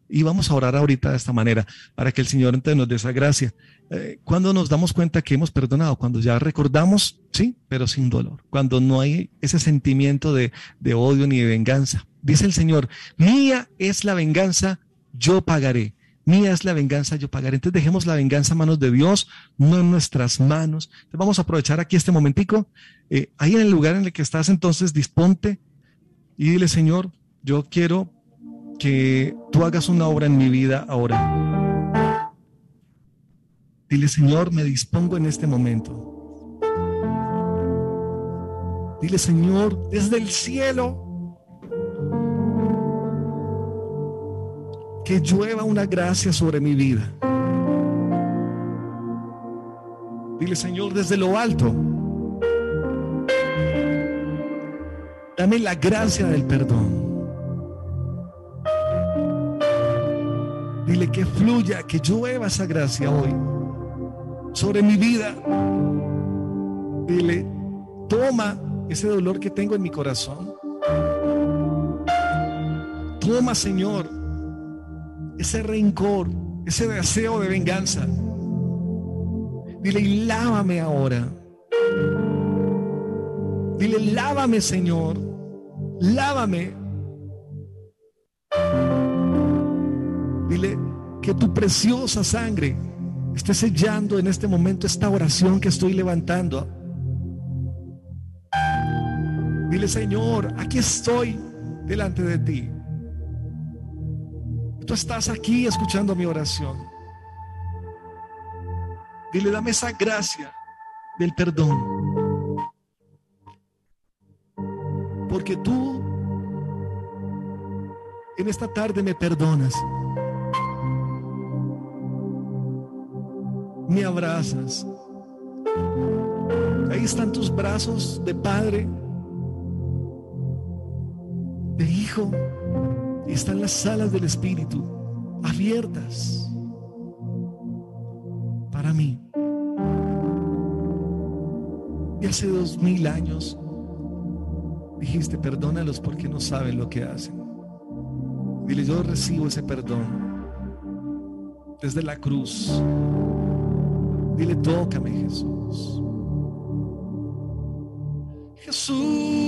Y vamos a orar ahorita de esta manera para que el Señor nos dé esa gracia. Eh, cuando nos damos cuenta que hemos perdonado, cuando ya recordamos, sí, pero sin dolor. Cuando no hay ese sentimiento de, de odio ni de venganza. Dice el Señor, mía es la venganza, yo pagaré. Mía es la venganza, yo pagaré. Entonces dejemos la venganza a manos de Dios, no en nuestras manos. Entonces vamos a aprovechar aquí este momentico. Eh, ahí en el lugar en el que estás, entonces disponte y dile, Señor, yo quiero que tú hagas una obra en mi vida ahora. Dile, Señor, me dispongo en este momento. Dile, Señor, desde el cielo que llueva una gracia sobre mi vida. Dile, Señor, desde lo alto, Dame la gracia del perdón. Dile que fluya, que llueva esa gracia hoy sobre mi vida. Dile, toma ese dolor que tengo en mi corazón. Toma, Señor, ese rencor, ese deseo de venganza. Dile, y lávame ahora. Dile, lávame, Señor. Lávame. Dile que tu preciosa sangre esté sellando en este momento esta oración que estoy levantando. Dile, Señor, aquí estoy delante de ti. Tú estás aquí escuchando mi oración. Dile, dame esa gracia del perdón. Porque tú en esta tarde me perdonas. Me abrazas. Ahí están tus brazos de padre, de hijo, están las salas del Espíritu abiertas para mí. Y hace dos mil años dijiste, perdónalos porque no saben lo que hacen. Dile, yo recibo ese perdón desde la cruz. Dile, tócame Jesús. Jesús,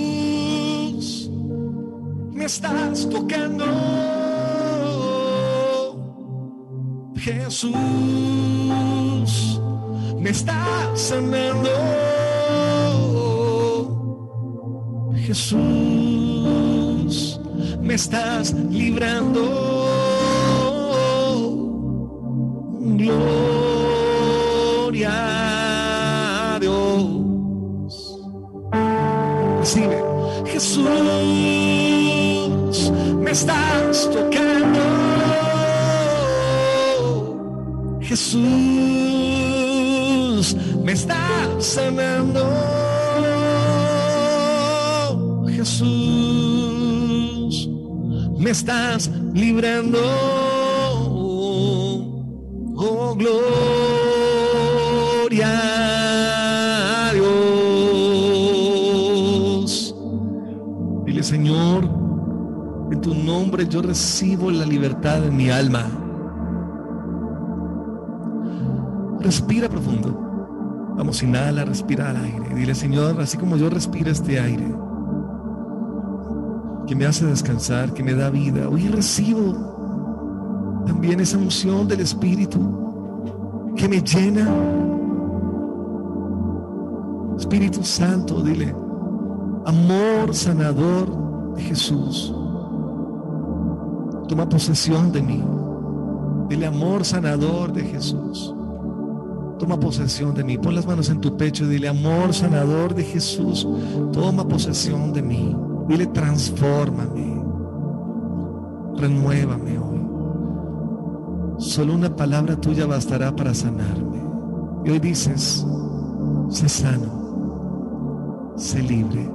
me estás tocando. Jesús, me estás sanando. Jesús, me estás librando. Gloria a Dios. Recibe, Jesús, estás tocando. Jesús, me estás sanando. Jesús, me estás librando. Oh, gloria yo recibo la libertad en mi alma. Respira profundo. Vamos, inhala, respira al aire. Dile, Señor, así como yo respiro este aire, que me hace descansar, que me da vida, hoy recibo también esa unción del Espíritu que me llena. Espíritu Santo, dile, amor sanador de Jesús, toma posesión de mí. Dile, amor sanador de Jesús. Toma posesión de mí. Pon las manos en tu pecho y dile, amor sanador de Jesús. Toma posesión de mí. Dile, transfórmame. Renuévame hoy. Solo una palabra tuya bastará para sanarme. Y hoy dices, sé sano, sé libre.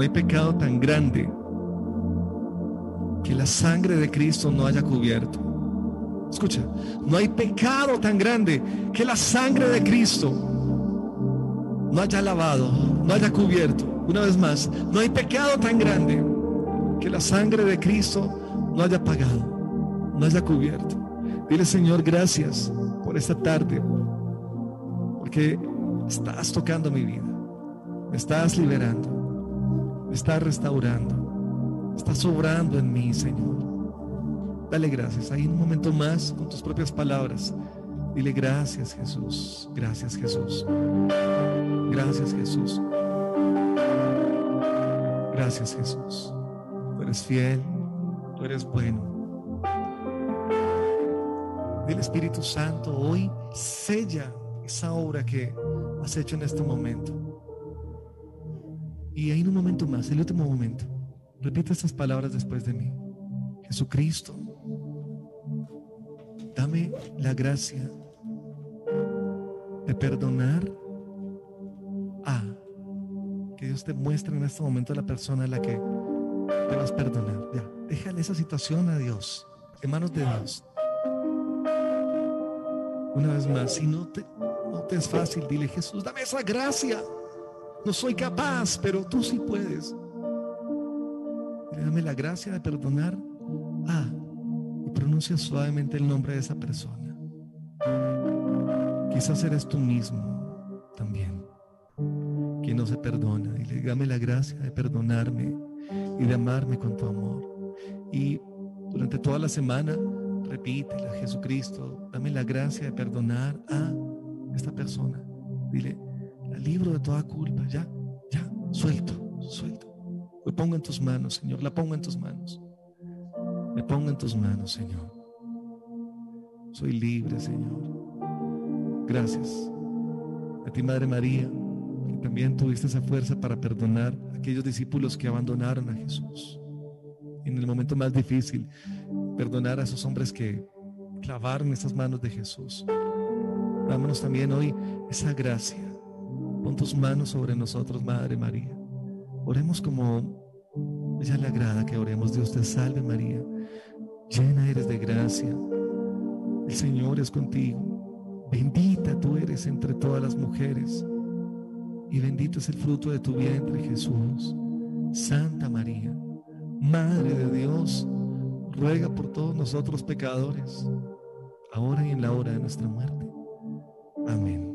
No hay pecado tan grande que la sangre de Cristo no haya cubierto. Escucha, no hay pecado tan grande que la sangre de Cristo no haya lavado, no haya cubierto. Una vez más, no hay pecado tan grande que la sangre de Cristo no haya pagado, no haya cubierto. Dile, Señor, gracias por esta tarde, porque estás tocando mi vida, me estás liberando, me estás restaurando, estás sobrando en mí, Señor. Dale gracias. Ahí un momento más con tus propias palabras. Dile gracias Jesús. Gracias Jesús. Gracias Jesús. Gracias Jesús. Tú eres fiel. Tú eres bueno. Dile Espíritu Santo, hoy sella esa obra que has hecho en este momento. Y hay un momento más, el último momento. Repite estas palabras después de mí. Jesucristo, dame la gracia de perdonar a que Dios te muestre en este momento a la persona a la que te vas a perdonar. Ya, déjale esa situación a Dios, en manos de Dios. Una vez más, si no te, no te es fácil, dile Jesús, dame esa gracia. No soy capaz, pero tú sí puedes. Dame la gracia de perdonar a y pronuncia suavemente el nombre de esa persona. Quizás eres tú mismo también, quien no se perdona. Dile, dame la gracia de perdonarme y de amarme con tu amor. Y durante toda la semana, repítela, Jesucristo, dame la gracia de perdonar a esta persona. Dile, libro de toda culpa, ya, ya, suelto, suelto. Lo pongo en tus manos, Señor, la pongo en tus manos. Me pongo en tus manos, Señor. Soy libre, Señor. Gracias. A ti, Madre María, que también tuviste esa fuerza para perdonar a aquellos discípulos que abandonaron a Jesús. En el momento más difícil, perdonar a esos hombres que clavaron esas manos de Jesús. Dámonos también hoy esa gracia. Pon tus manos sobre nosotros, Madre María. Oremos como ella le agrada que oremos. Dios te salve María, llena eres de gracia. El Señor es contigo. Bendita tú eres entre todas las mujeres. Y bendito es el fruto de tu vientre, Jesús. Santa María, Madre de Dios, ruega por todos nosotros pecadores, ahora y en la hora de nuestra muerte. Amén.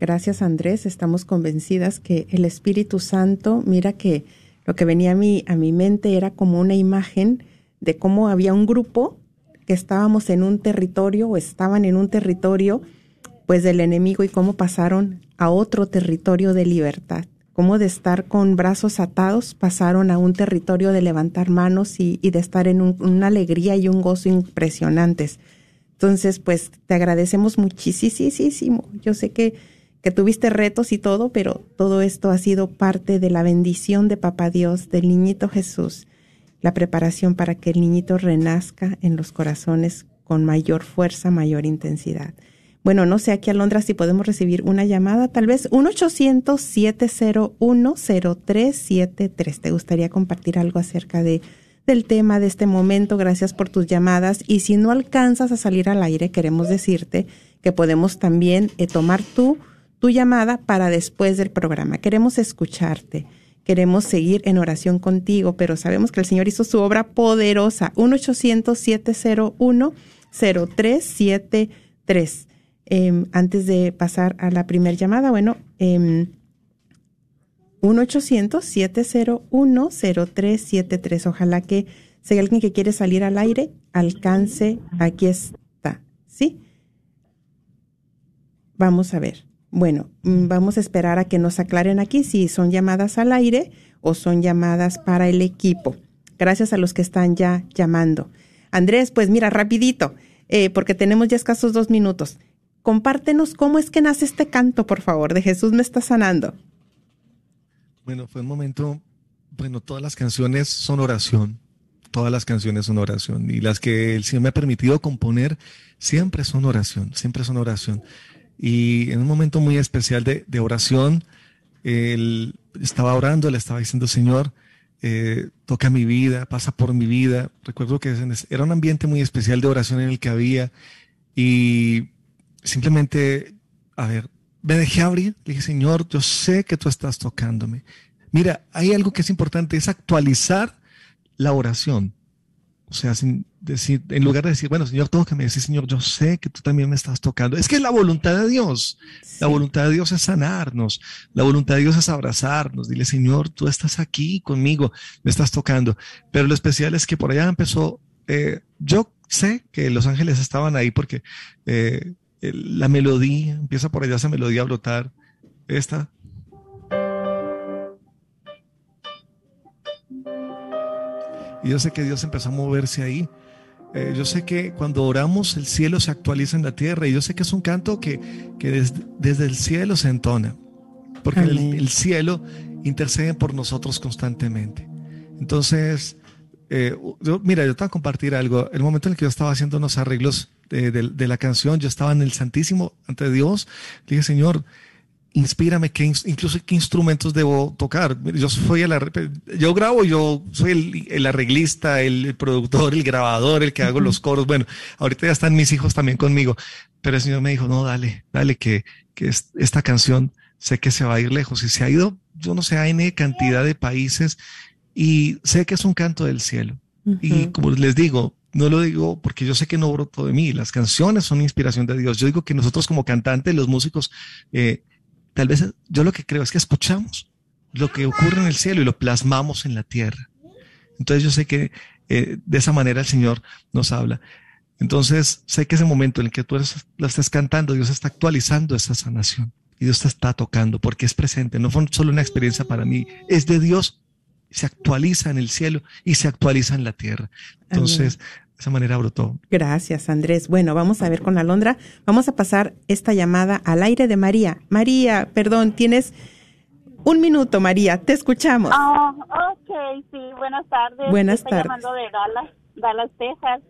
Gracias Andrés, estamos convencidas que el Espíritu Santo, mira que lo que venía a mi, a mi mente era como una imagen de cómo había un grupo que estábamos en un territorio o estaban en un territorio pues del enemigo y cómo pasaron a otro territorio de libertad, cómo de estar con brazos atados pasaron a un territorio de levantar manos y, y de estar en un, una alegría y un gozo impresionantes. Entonces, pues te agradecemos muchísimo. Yo sé que que tuviste retos y todo, pero todo esto ha sido parte de la bendición de Papá Dios, del niñito Jesús, la preparación para que el niñito renazca en los corazones con mayor fuerza, mayor intensidad. Bueno, no sé aquí Alondra si podemos recibir una llamada, tal vez 1-800-701-0373. ¿Te gustaría compartir algo acerca de, del tema de este momento? Gracias por tus llamadas. Y si no alcanzas a salir al aire, queremos decirte que podemos también eh, tomar tu tu llamada para después del programa. Queremos escucharte, queremos seguir en oración contigo, pero sabemos que el Señor hizo su obra poderosa. 1-800-701-0373. Eh, antes de pasar a la primera llamada, bueno, eh, 1-800-701-0373. Ojalá que si hay alguien que quiere salir al aire, alcance, aquí está. ¿Sí? Vamos a ver. Bueno, mm, vamos a esperar a que nos aclaren aquí si son llamadas al aire o son llamadas para el equipo. Gracias a los que están ya llamando. Andrés, pues mira, rapidito, eh, porque tenemos ya escasos dos minutos. Compártenos cómo es que nace este canto, por favor, de Jesús me está sanando. Bueno, fue un momento, bueno, todas las canciones son oración, todas las canciones son oración y las que el Señor me ha permitido componer siempre son oración, siempre son oración. Y en un momento muy especial de, oración, él estaba orando, le estaba diciendo, Señor, eh, toca mi vida, pasa por mi vida. Recuerdo que era un ambiente muy especial de oración en el que había y simplemente, a ver, me dejé abrir, le dije, Señor, yo sé que tú estás tocándome. Mira, hay algo que es importante, es actualizar la oración. O sea, sin decir, en lugar de decir, bueno, Señor, tócame, decir, Señor, yo sé que tú también me estás tocando. Es que es la voluntad de Dios. La voluntad de Dios es sanarnos. La voluntad de Dios es abrazarnos. Dile, Señor, tú estás aquí conmigo, me estás tocando. Pero lo especial es que por allá empezó, eh, yo sé que los ángeles estaban ahí porque eh, la melodía, empieza por allá esa melodía a brotar. Esta, Y yo sé que Dios empezó a moverse ahí. Eh, yo sé que cuando oramos el cielo se actualiza en la tierra y yo sé que es un canto que, desde, el cielo se entona, porque el, cielo intercede por nosotros constantemente. Entonces, eh, yo, mira, yo te voy a compartir algo. El momento en el que yo estaba haciendo unos arreglos de, de la canción, yo estaba en el Santísimo ante Dios. Le dije, Señor, inspírame qué, incluso qué instrumentos debo tocar. Yo soy el, yo grabo, yo soy el, arreglista, el, productor, el grabador, el que hago los coros. Bueno, ahorita ya están mis hijos también conmigo, pero el Señor me dijo, no, dale, dale, que, que esta canción sé que se va a ir lejos y se ha ido, yo no sé, a N cantidad de países y sé que es un canto del cielo. Y como les digo, no lo digo porque yo sé que no brotó de mí, las canciones son inspiración de Dios. Yo digo que nosotros como cantantes, los músicos, eh, Tal vez yo lo que creo es que escuchamos lo que ocurre en el cielo y lo plasmamos en la tierra. Entonces yo sé que eh, de esa manera el Señor nos habla. Entonces sé que ese momento en el que tú lo estás cantando, Dios está actualizando esa sanación y Dios te está tocando porque es presente. No fue solo una experiencia para mí, es de Dios. Se actualiza en el cielo y se actualiza en la tierra. Entonces, esa manera brotó. Gracias, Andrés. Bueno, vamos a ver con Alondra. Vamos a pasar esta llamada al aire de María. María, perdón, tienes un minuto, María. Te escuchamos. Ah, ok, sí. Buenas tardes. Buenas tardes. Estoy llamando de Dallas, Dallas, Texas.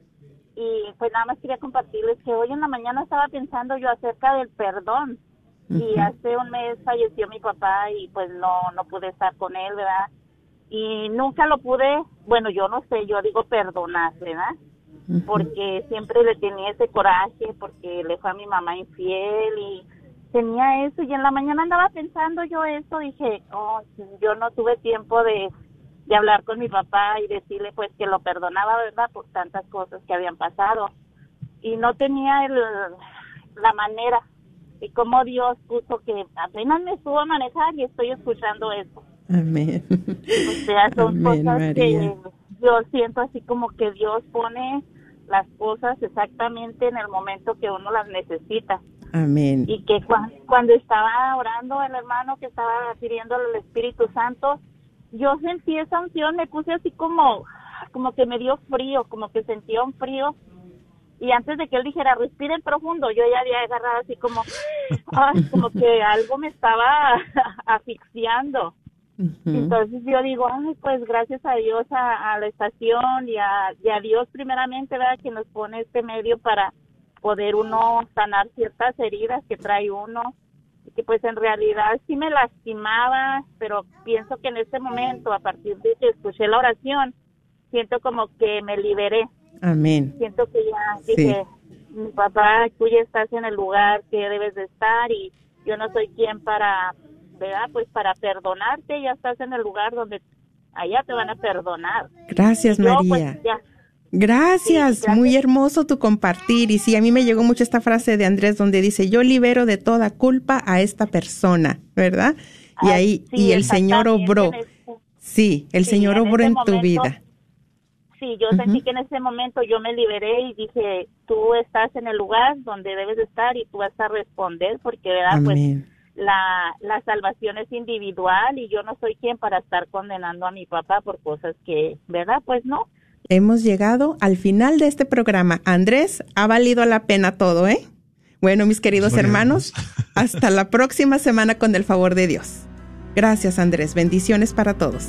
Y pues nada más quería compartirles que hoy en la mañana estaba pensando yo acerca del perdón. Y hace un mes falleció mi papá y pues no, no pude estar con él, ¿verdad? Y nunca lo pude, bueno, yo no sé, yo digo perdonar, ¿verdad? Porque siempre le tenía ese coraje, porque le fue a mi mamá infiel y tenía eso y en la mañana andaba pensando yo eso, dije, oh, yo no tuve tiempo de, de hablar con mi papá y decirle pues que lo perdonaba, ¿verdad? Por tantas cosas que habían pasado y no tenía el, la manera y como Dios puso que apenas me subo a manejar y estoy escuchando eso. Amén. O sea, son cosas que yo siento así como que Dios pone las cosas exactamente en el momento que uno las necesita. Amén. Y que cuando estaba orando el hermano que estaba pidiendo al Espíritu Santo, yo sentí esa unción, me puse así como, como que me dio frío, como que sentía un frío. Y antes de que él dijera, respiren profundo, yo ya había agarrado así como, como que algo me estaba asfixiando. Entonces yo digo, ay, pues gracias a Dios, a, la estación y a, Dios primeramente, ¿verdad? Que nos pone este medio para poder uno sanar ciertas heridas que trae uno. Y que pues en realidad sí me lastimaba, pero pienso que en este momento, a partir de que escuché la oración, siento como que me liberé. Amén. Siento que ya dije, mi papá, tú ya estás en el lugar que debes de estar y yo no soy quien para ¿verdad? Pues para perdonarte ya estás en el lugar donde allá te van a perdonar. Gracias, pues, María. Gracias, muy hermoso tu compartir. Y sí, a mí me llegó mucho esta frase de Andrés donde dice, yo libero de toda culpa a esta persona, ¿verdad? Y ahí, y el Señor obró. sí, el Señor obró en, tu vida. Sí, yo sentí que en ese momento yo me liberé y dije, tú estás en el lugar donde debes estar y tú vas a responder porque, ¿verdad? Pues la, la salvación es individual y yo no soy quien para estar condenando a mi papá por cosas que, ¿verdad? Pues no. Hemos llegado al final de este programa. Andrés, ha valido la pena todo, ¿eh? Bueno, mis queridos hermanos, hasta la próxima semana con el favor de Dios. Gracias, Andrés. Bendiciones para todos.